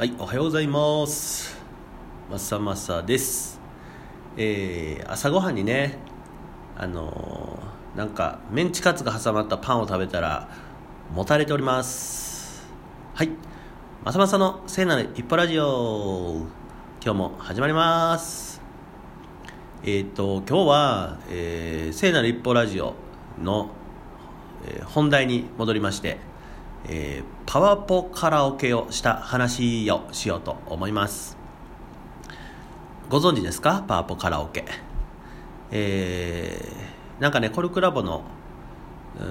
はい、おはようございます。まさまさです。えー、朝ごはんにね、あのーなんかメンチカツが挟まったパンを食べたら、もたれております。はい、まさまさの聖なる一歩ラジオ。今日も始まります。えっ、と、今日は、えー、聖なる一歩ラジオの、えー本題に戻りまして、えーパワポカラオケをした話をしようと思います。ご存知ですか？パワポカラオケ。えーなんかねコルクラボの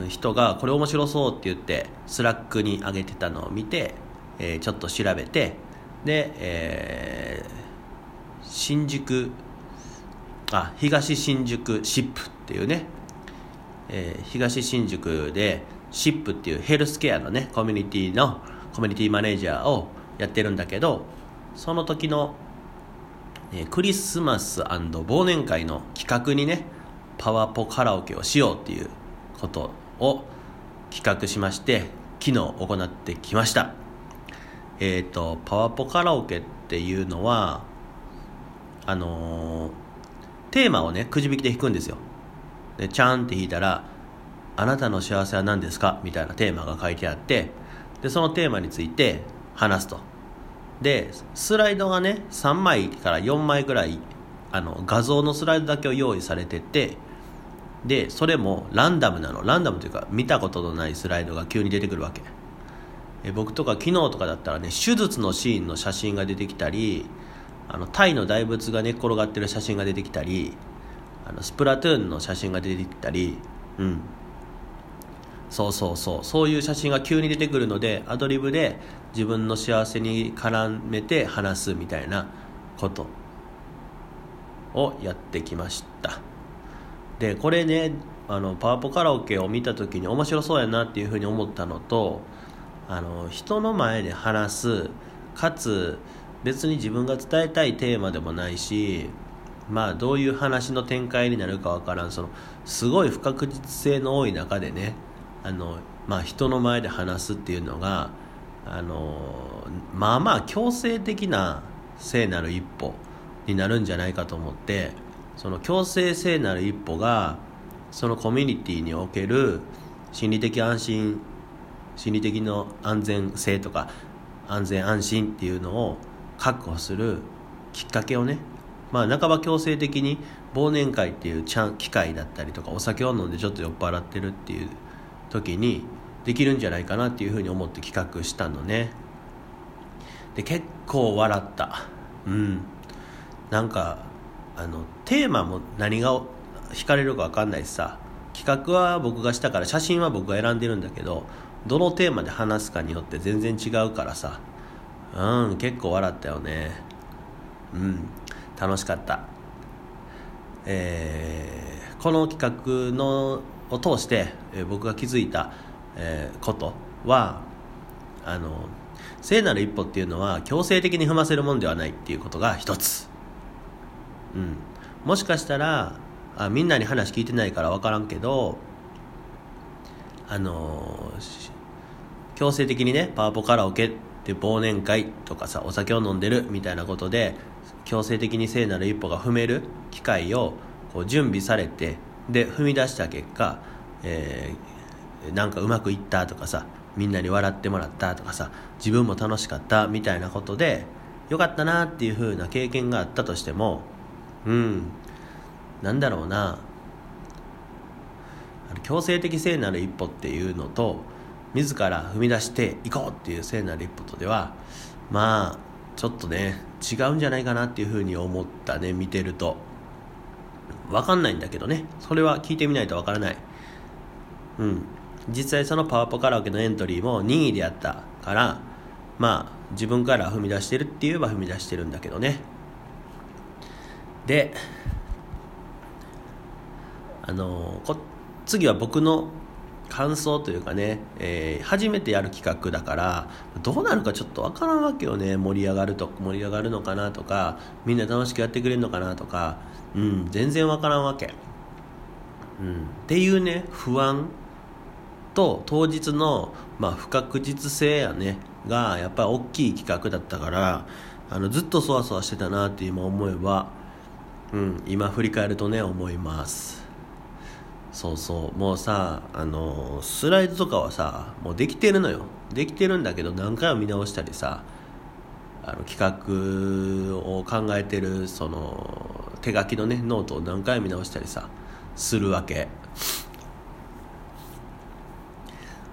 人がこれ面白そうって言ってスラックに上げてたのを見て、えーちょっと調べてで、えー新宿あ東新宿シップっていうねえー東新宿で SIP っていうヘルスケアのねコミュニティのコミュニティマネージャーをやってるんだけどその時の、えークリスマス忘年会の企画にねパワポカラオケをしようっていうことを企画しまして昨日行ってきました。えっ、とパワポカラオケっていうのはあのーテーマをねくじ引きで引くんですよ。でチャンって引いたら「あなたの幸せは何ですか?」みたいなテーマが書いてあってでそのテーマについて話すと。でスライドがね3枚から4枚ぐらいあの画像のスライドだけを用意されててでそれもランダムなの。ランダムというか見たことのないスライドが急に出てくるわけ。え僕とか昨日とかだったらね手術のシーンの写真が出てきたりあのタイの大仏が寝っ転がってる写真が出てきたりあのスプラトゥーンの写真が出てきたりうん。そうそうそう。そういう写真が急に出てくるのでアドリブで自分の幸せに絡めて話すみたいなこと。をやってきました。でこれねあのパワポカラオケを見た時に面白そうやなっていうふうに思ったのとあの人の前で話すかつ別に自分が伝えたいテーマでもないしまあどういう話の展開になるかわからんそのすごい不確実性の多い中でねあの、まあ、人の前で話すっていうのがあのまあまあ強制的な聖なる一歩になるんじゃないかと思ってその強制聖なる一歩がそのコミュニティにおける心理的安心心理的の安全性とか安全安心っていうのを確保するきっかけをねまあ半ば強制的に忘年会っていうちゃん機会だったりとかお酒を飲んでちょっと酔っ払ってるっていう時にできるんじゃないかなっていうふうに思って企画したのね。で結構笑った。うん。なんかあのテーマも何が惹かれるか分かんないしさ。企画は僕がしたから写真は僕が選んでるんだけどどのテーマで話すかによって全然違うからさ。うん結構笑ったよね。うん楽しかった。えーこの企画のを通して、えー僕が気づいた、えーことはあの聖なる一歩っていうのは強制的に踏ませるもんではないっていうことが一つ、うん、もしかしたらあみんなに話聞いてないから分からんけどあの強制的にねパワポカラオケって忘年会とかさお酒を飲んでるみたいなことで強制的に聖なる一歩が踏める機会をこう準備されてで踏み出した結果、えーなんかうまくいったとかさみんなに笑ってもらったとかさ自分も楽しかったみたいなことでよかったなっていう風な経験があったとしてもうんなんだろうな。強制的聖なる一歩っていうのと自ら踏み出していこうっていう聖なる一歩とではまあちょっとね違うんじゃないかなっていうふうに思ったね見てると。分かんないんだけどね。それは聞いてみないと分からない。うん。実際そのパワポカラオケのエントリーも任意でやったからまあ自分から踏み出してるって言えば踏み出してるんだけどね。であのこ次は僕の感想というかね、えー初めてやる企画だからどうなるかちょっとわからんわけよね。盛り上がると盛り上がるのかなとかみんな楽しくやってくれるのかなとか。うん全然わからんわけ、うん、っていうね不安と当日の、まあ、不確実性やねがやっぱり大きい企画だったからあのずっとそわそわしてたなって今思えば、うん、今振り返るとね思います。そうそう。もうさあのスライドとかはさもうできてるのよ。できてるんだけど何回も見直したりさあの企画を考えてるその手書きのねノートを何回も見直したりさするわけ。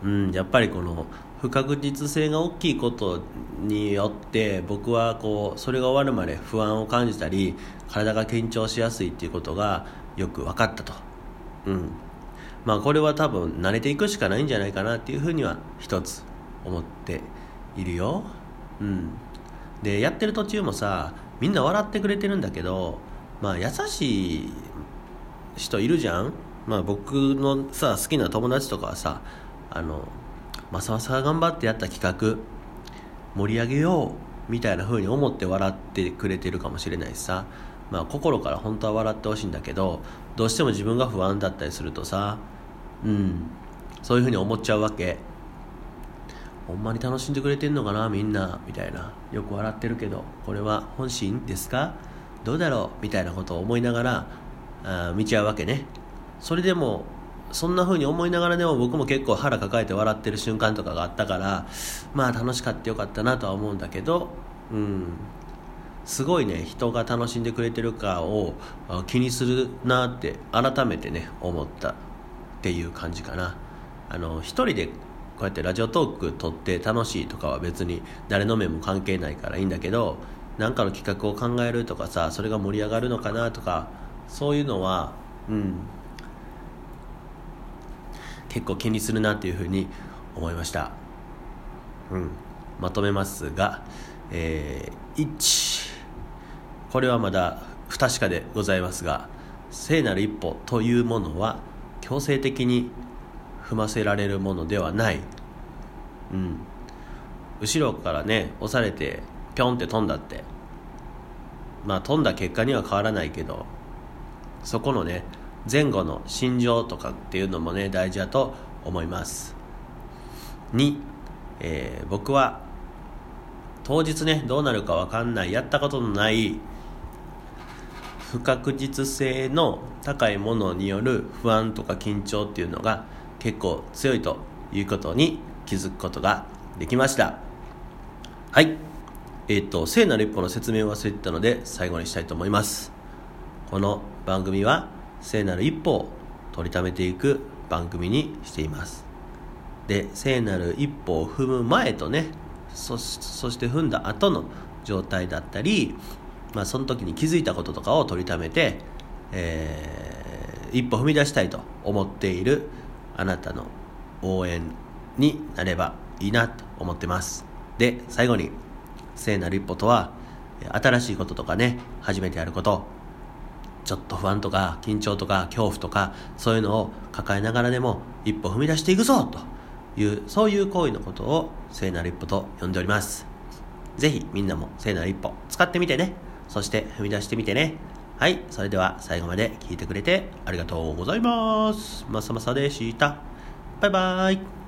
うんやっぱりこの不確実性が大きいことによって僕はこうそれが終わるまで不安を感じたり体が緊張しやすいっていうことがよく分かったと。うん。まあこれは多分慣れていくしかないんじゃないかなっていうふうには一つ思っているよ。うん。でやってる途中もさみんな笑ってくれてるんだけどまあ優しい人いるじゃん。まあ僕のさ好きな友達とかはさあの正正が頑張ってやった企画盛り上げようみたいな風に思って笑ってくれてるかもしれないしさ。まあ心から本当は笑ってほしいんだけどどうしても自分が不安だったりするとさうんそういう風に思っちゃうわけ。ほんまに楽しんでくれてんのかなみんなみたいな。よく笑ってるけどこれは本心ですか？どうだろう？みたいなことを思いながらあ見ちゃうわけね。それでもそんな風に思いながらでも僕も結構腹抱えて笑ってる瞬間とかがあったからまあ楽しかったよかったなとは思うんだけどうん。すごいね人が楽しんでくれてるかを気にするなって改めてね思ったっていう感じかな。あの一人でこうやってラジオトーク撮って楽しいとかは別に誰の目も関係ないからいいんだけど何かの企画を考えるとかさそれが盛り上がるのかなとかそういうのはうん結構気にするなっていうふうに思いました。うんまとめますがえー、1これはまだ不確かでございますが聖なる一歩というものは強制的に踏ませられるものではない、うん、後ろからね押されてピョンって飛んだって。まあ飛んだ結果には変わらないけどそこのね前後の心情とかっていうのもね大事だと思います。2、えー、僕は当日ねどうなるか分かんないやったことのない不確実性の高いものによる不安とか緊張っていうのが結構強いということに気づくことができました。はい。えっ、ー、と聖なる一歩の説明を忘れてたので最後にしたいと思います。この番組は聖なる一歩を取りためていく番組にしています。で聖なる一歩を踏む前とねそして踏んだ後の状態だったり、まあ、その時に気づいたこととかを取りためて、えー、一歩踏み出したいと思っているあなたの応援になればいいなと思ってます。で最後に聖なる一歩とは新しいこととかね初めてやることちょっと不安とか緊張とか恐怖とかそういうのを抱えながらでも一歩踏み出していくぞというそういう行為のことを聖なる一歩と呼んでおります。ぜひみんなも聖なる一歩使ってみてね。そして踏み出してみてねはい、それでは最後まで聞いてくれてありがとうございます。まさまさでした。バイバーイ。